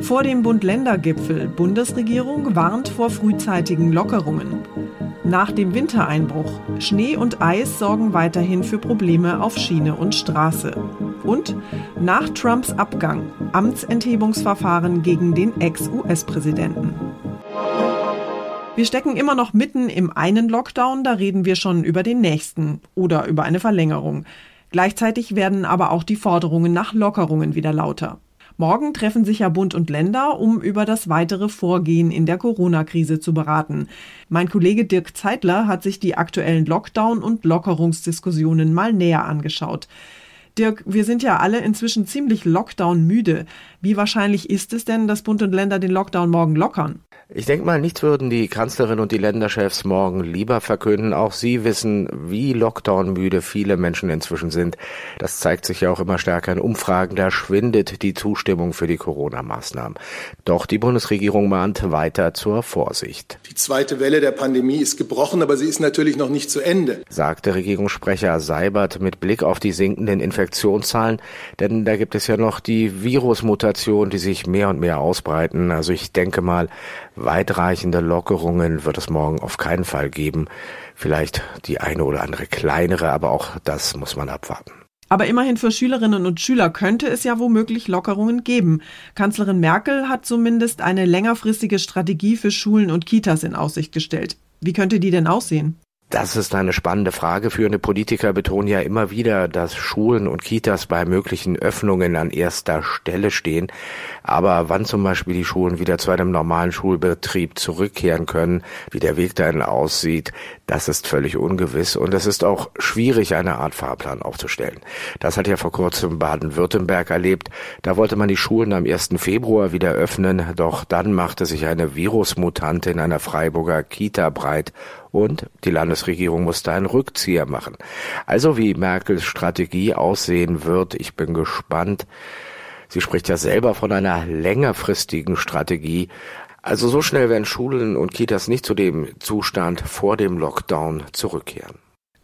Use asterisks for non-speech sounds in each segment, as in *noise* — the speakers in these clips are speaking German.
Vor dem Bund-Länder-Gipfel Bundesregierung warnt vor frühzeitigen Lockerungen. Nach dem Wintereinbruch Schnee und Eis sorgen weiterhin für Probleme auf Schiene und Straße. Und nach Trumps Abgang Amtsenthebungsverfahren gegen den Ex-US-Präsidenten. Wir stecken immer noch mitten im einen Lockdown, da reden wir schon über den nächsten oder über eine Verlängerung. Gleichzeitig werden aber auch die Forderungen nach Lockerungen wieder lauter. Morgen treffen sich ja Bund und Länder, um über das weitere Vorgehen in der Corona-Krise zu beraten. Mein Kollege Dirk Zeitler hat sich die aktuellen Lockdown- und Lockerungsdiskussionen mal näher angeschaut. Dirk, wir sind ja alle inzwischen ziemlich Lockdown müde. Wie wahrscheinlich ist es denn, dass Bund und Länder den Lockdown morgen lockern? Ich denke mal, nichts würden die Kanzlerin und die Länderchefs morgen lieber verkünden. Auch sie wissen, wie Lockdown-müde viele Menschen inzwischen sind. Das zeigt sich ja auch immer stärker in Umfragen. Da schwindet die Zustimmung für die Corona-Maßnahmen. Doch die Bundesregierung mahnt weiter zur Vorsicht. Die zweite Welle der Pandemie ist gebrochen, aber sie ist natürlich noch nicht zu Ende, sagte Regierungssprecher Seibert mit Blick auf die sinkenden Infektionszahlen. Denn da gibt es ja noch die Virusmutationen, die sich mehr und mehr ausbreiten. Also ich denke mal, Weitreichende Lockerungen wird es morgen auf keinen Fall geben. Vielleicht die eine oder andere kleinere, aber auch das muss man abwarten. Aber immerhin für Schülerinnen und Schüler könnte es ja womöglich Lockerungen geben. Kanzlerin Merkel hat zumindest eine längerfristige Strategie für Schulen und Kitas in Aussicht gestellt. Wie könnte die denn aussehen? Das ist eine spannende Frage. Führende Politiker betonen ja immer wieder, dass Schulen und Kitas bei möglichen Öffnungen an erster Stelle stehen. Aber wann zum Beispiel die Schulen wieder zu einem normalen Schulbetrieb zurückkehren können, wie der Weg dahin aussieht, das ist völlig ungewiss. Und es ist auch schwierig, eine Art Fahrplan aufzustellen. Das hat ja vor kurzem Baden-Württemberg erlebt. Da wollte man die Schulen am 1. Februar wieder öffnen. Doch dann machte sich eine Virusmutante in einer Freiburger Kita breit und die Landesregierung musste einen Rückzieher machen. Also wie Merkels Strategie aussehen wird, ich bin gespannt. Sie spricht ja selber von einer längerfristigen Strategie. Also so schnell werden Schulen und Kitas nicht zu dem Zustand vor dem Lockdown zurückkehren.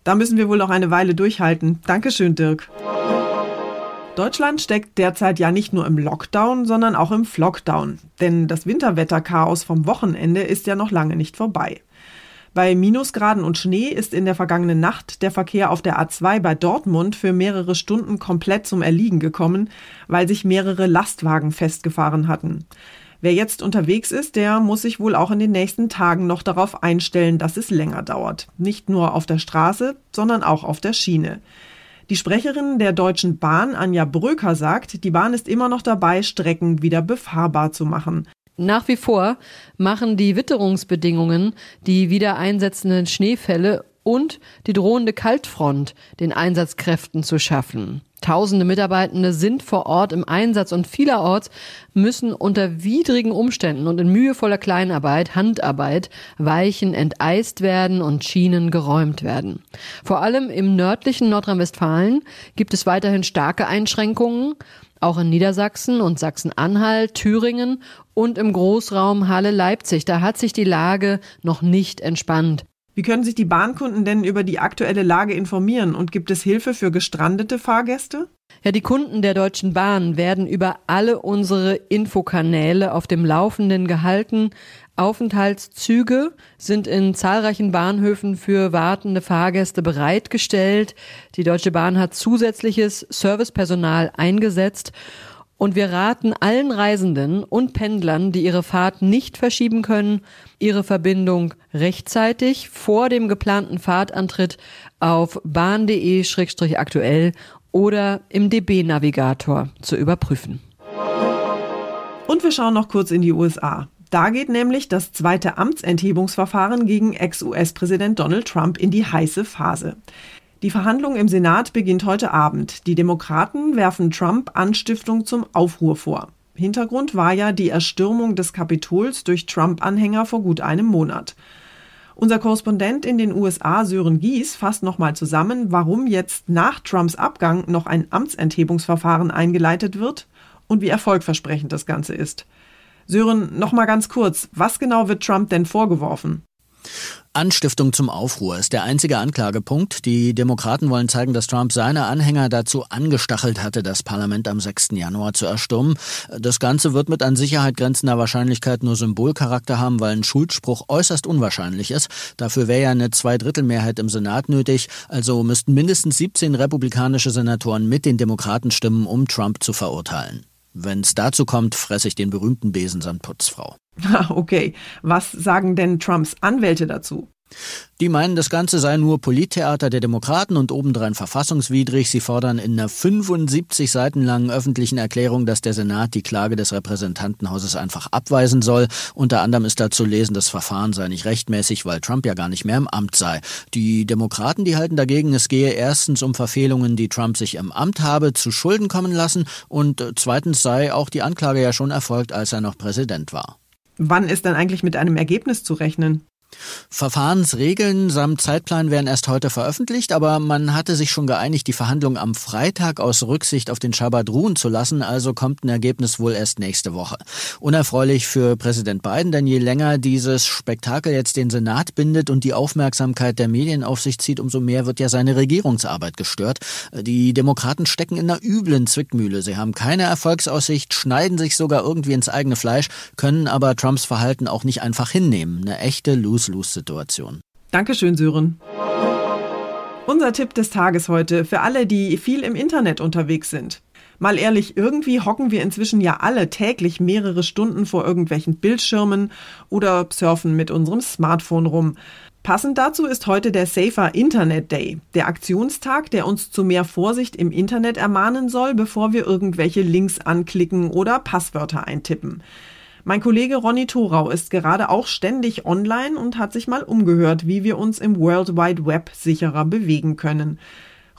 Da müssen wir wohl noch eine Weile durchhalten. Dankeschön, Dirk. Deutschland steckt derzeit ja nicht nur im Lockdown, sondern auch im Flockdown. Denn das Winterwetterchaos vom Wochenende ist ja noch lange nicht vorbei. Bei Minusgraden und Schnee ist in der vergangenen Nacht der Verkehr auf der A2 bei Dortmund für mehrere Stunden komplett zum Erliegen gekommen, weil sich mehrere Lastwagen festgefahren hatten. Wer jetzt unterwegs ist, der muss sich wohl auch in den nächsten Tagen noch darauf einstellen, dass es länger dauert. Nicht nur auf der Straße, sondern auch auf der Schiene. Die Sprecherin der Deutschen Bahn, Anja Bröker, sagt, die Bahn ist immer noch dabei, Strecken wieder befahrbar zu machen. Nach wie vor machen die Witterungsbedingungen, die wieder einsetzenden Schneefälle und die drohende Kaltfront den Einsatzkräften zu schaffen. Tausende Mitarbeitende sind vor Ort im Einsatz und vielerorts müssen unter widrigen Umständen und in mühevoller Kleinarbeit, Handarbeit, Weichen enteist werden und Schienen geräumt werden. Vor allem im nördlichen Nordrhein-Westfalen gibt es weiterhin starke Einschränkungen auch in Niedersachsen und Sachsen-Anhalt, Thüringen und im Großraum Halle-Leipzig. Da hat sich die Lage noch nicht entspannt. Wie können sich die Bahnkunden denn über die aktuelle Lage informieren und gibt es Hilfe für gestrandete Fahrgäste? Ja, die Kunden der Deutschen Bahn werden über alle unsere Infokanäle auf dem Laufenden gehalten. Aufenthaltszüge sind in zahlreichen Bahnhöfen für wartende Fahrgäste bereitgestellt. Die Deutsche Bahn hat zusätzliches Servicepersonal eingesetzt. Und wir raten allen Reisenden und Pendlern, die ihre Fahrt nicht verschieben können, ihre Verbindung rechtzeitig vor dem geplanten Fahrtantritt auf bahn.de-aktuell oder im DB-Navigator zu überprüfen. Und wir schauen noch kurz in die USA. Da geht nämlich das zweite Amtsenthebungsverfahren gegen Ex-US-Präsident Donald Trump in die heiße Phase. Die Verhandlung im Senat beginnt heute Abend. Die Demokraten werfen Trump Anstiftung zum Aufruhr vor. Hintergrund war ja die Erstürmung des Kapitols durch Trump-Anhänger vor gut einem Monat. Unser Korrespondent in den USA, Sören Gies, fasst nochmal zusammen, warum jetzt nach Trumps Abgang noch ein Amtsenthebungsverfahren eingeleitet wird und wie erfolgversprechend das Ganze ist. Sören, nochmal ganz kurz, was genau wird Trump denn vorgeworfen? Anstiftung zum Aufruhr ist der einzige Anklagepunkt. Die Demokraten wollen zeigen, dass Trump seine Anhänger dazu angestachelt hatte, das Parlament am 6. Januar zu erstürmen. Das Ganze wird mit an Sicherheit grenzender Wahrscheinlichkeit nur Symbolcharakter haben, weil ein Schuldspruch äußerst unwahrscheinlich ist. Dafür wäre ja eine Zweidrittelmehrheit im Senat nötig. Also müssten mindestens 17 republikanische Senatoren mit den Demokraten stimmen, um Trump zu verurteilen. Wenn es dazu kommt, fresse ich den berühmten Besen samt. *laughs* Okay, was sagen denn Trumps Anwälte dazu? Die meinen, das Ganze sei nur Polittheater der Demokraten und obendrein verfassungswidrig. Sie fordern in einer 75 Seiten langen öffentlichen Erklärung, dass der Senat die Klage des Repräsentantenhauses einfach abweisen soll. Unter anderem ist da zu lesen, das Verfahren sei nicht rechtmäßig, weil Trump ja gar nicht mehr im Amt sei. Die Demokraten, die halten dagegen, es gehe erstens um Verfehlungen, die Trump sich im Amt habe zu Schulden kommen lassen und zweitens sei auch die Anklage ja schon erfolgt, als er noch Präsident war. Wann ist dann eigentlich mit einem Ergebnis zu rechnen? Verfahrensregeln samt Zeitplan werden erst heute veröffentlicht, aber man hatte sich schon geeinigt, die Verhandlungen am Freitag aus Rücksicht auf den Schabbat ruhen zu lassen, also kommt ein Ergebnis wohl erst nächste Woche. Unerfreulich für Präsident Biden, denn je länger dieses Spektakel jetzt den Senat bindet und die Aufmerksamkeit der Medien auf sich zieht, umso mehr wird ja seine Regierungsarbeit gestört. Die Demokraten stecken in einer üblen Zwickmühle. Sie haben keine Erfolgsaussicht, schneiden sich sogar irgendwie ins eigene Fleisch, können aber Trumps Verhalten auch nicht einfach hinnehmen. Eine echte Lose Lose-Lose-Situation. Dankeschön, Sören. Unser Tipp des Tages heute für alle, die viel im Internet unterwegs sind. Mal ehrlich, irgendwie hocken wir inzwischen ja alle täglich mehrere Stunden vor irgendwelchen Bildschirmen oder surfen mit unserem Smartphone rum. Passend dazu ist heute der Safer Internet Day, der Aktionstag, der uns zu mehr Vorsicht im Internet ermahnen soll, bevor wir irgendwelche Links anklicken oder Passwörter eintippen. Mein Kollege Ronny Thorau ist gerade auch ständig online und hat sich mal umgehört, wie wir uns im World Wide Web sicherer bewegen können.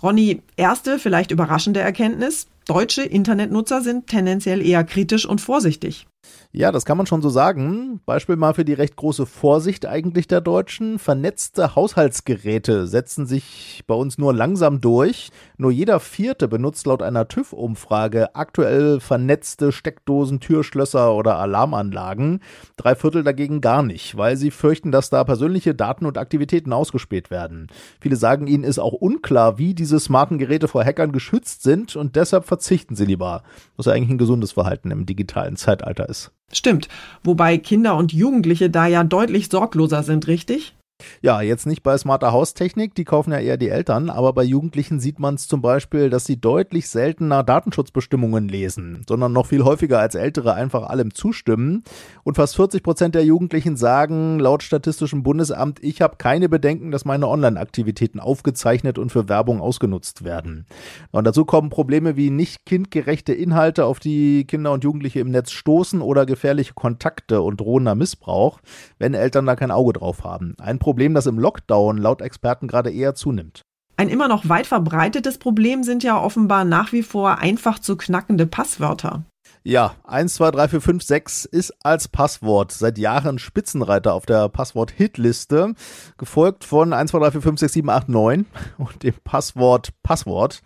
Ronny, erste, vielleicht überraschende Erkenntnis. Deutsche Internetnutzer sind tendenziell eher kritisch und vorsichtig. Ja, das kann man schon so sagen. Beispiel mal für die recht große Vorsicht eigentlich der Deutschen. Vernetzte Haushaltsgeräte setzen sich bei uns nur langsam durch. Nur jeder vierte benutzt laut einer TÜV-Umfrage aktuell vernetzte Steckdosen, Türschlösser oder Alarmanlagen. Drei Viertel dagegen gar nicht, weil sie fürchten, dass da persönliche Daten und Aktivitäten ausgespäht werden. Viele sagen, ihnen ist auch unklar, wie diese smarten Geräte vor Hackern geschützt sind und deshalb verzichten sie lieber. Was ja eigentlich ein gesundes Verhalten im digitalen Zeitalter ist. Stimmt, wobei Kinder und Jugendliche da ja deutlich sorgloser sind, richtig? Ja, jetzt nicht bei smarter Haustechnik, die kaufen ja eher die Eltern, aber bei Jugendlichen sieht man es zum Beispiel, dass sie deutlich seltener Datenschutzbestimmungen lesen, sondern noch viel häufiger als Ältere einfach allem zustimmen. Und fast 40 Prozent der Jugendlichen sagen laut Statistischem Bundesamt, ich habe keine Bedenken, dass meine Online-Aktivitäten aufgezeichnet und für Werbung ausgenutzt werden. Und dazu kommen Probleme wie nicht kindgerechte Inhalte, auf die Kinder und Jugendliche im Netz stoßen oder gefährliche Kontakte und drohender Missbrauch, wenn Eltern da kein Auge drauf haben. Ein Problem, das im Lockdown laut Experten gerade eher zunimmt. Ein immer noch weit verbreitetes Problem sind ja offenbar nach wie vor einfach zu knackende Passwörter. Ja, 1, 2, 3, 4, 5, 6 ist als Passwort seit Jahren Spitzenreiter auf der Passwort-Hitliste, gefolgt von 1, 2, 3, 4, 5, 6, 7, 8, 9 und dem Passwort Passwort.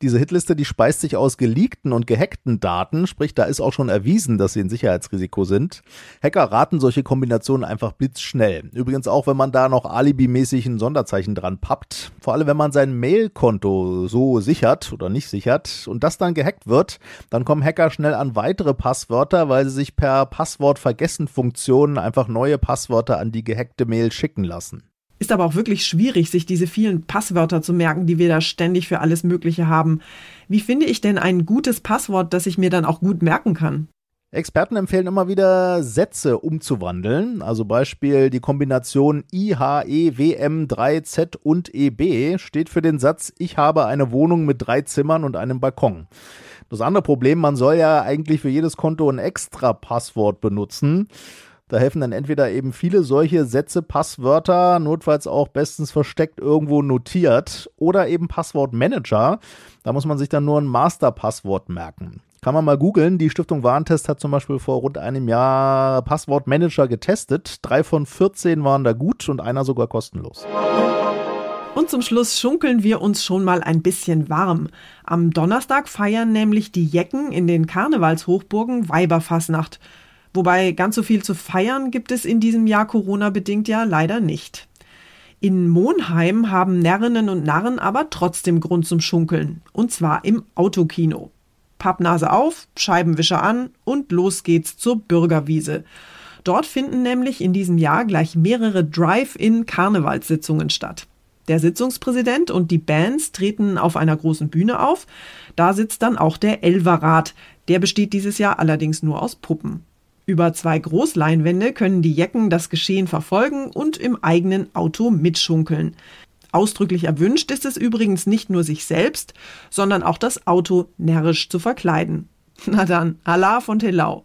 Diese Hitliste, die speist sich aus geleakten und gehackten Daten, sprich, da ist auch schon erwiesen, dass sie ein Sicherheitsrisiko sind. Hacker raten solche Kombinationen einfach blitzschnell. Übrigens auch, wenn man da noch alibimäßig ein Sonderzeichen dran pappt. Vor allem, wenn man sein Mail-Konto so sichert oder nicht sichert und das dann gehackt wird, dann kommen Hacker schnell an weitere Passwörter, weil sie sich per Passwort-Vergessen-Funktion einfach neue Passwörter an die gehackte Mail schicken lassen. Ist aber auch wirklich schwierig, sich diese vielen Passwörter zu merken, die wir da ständig für alles Mögliche haben. Wie finde ich denn ein gutes Passwort, das ich mir dann auch gut merken kann? Experten empfehlen immer wieder, Sätze umzuwandeln. Also Beispiel die Kombination IHEWM3Z und EB steht für den Satz, ich habe eine Wohnung mit drei Zimmern und einem Balkon. Das andere Problem, man soll ja eigentlich für jedes Konto ein extra Passwort benutzen. Da helfen dann entweder eben viele solche Sätze, Passwörter, notfalls auch bestens versteckt irgendwo notiert, oder eben Passwortmanager. Da muss man sich dann nur ein Masterpasswort merken. Kann man mal googeln. Die Stiftung Warentest hat zum Beispiel vor rund einem Jahr Passwortmanager getestet. Drei von 14 waren da gut und einer sogar kostenlos. Und zum Schluss schunkeln wir uns schon mal ein bisschen warm. Am Donnerstag feiern nämlich die Jecken in den Karnevalshochburgen Weiberfassnacht. Wobei ganz so viel zu feiern gibt es in diesem Jahr Corona-bedingt ja leider nicht. In Monheim haben Närrinnen und Narren aber trotzdem Grund zum Schunkeln. Und zwar im Autokino. Pappnase auf, Scheibenwischer an und los geht's zur Bürgerwiese. Dort finden nämlich in diesem Jahr gleich mehrere Drive-in-Karnevalssitzungen statt. Der Sitzungspräsident und die Bands treten auf einer großen Bühne auf. Da sitzt dann auch der Elverrat. Der besteht dieses Jahr allerdings nur aus Puppen. Über zwei Großleinwände können die Jecken das Geschehen verfolgen und im eigenen Auto mitschunkeln. Ausdrücklich erwünscht ist es übrigens nicht nur sich selbst, sondern auch das Auto närrisch zu verkleiden. *laughs* Na dann, Allah von Telau.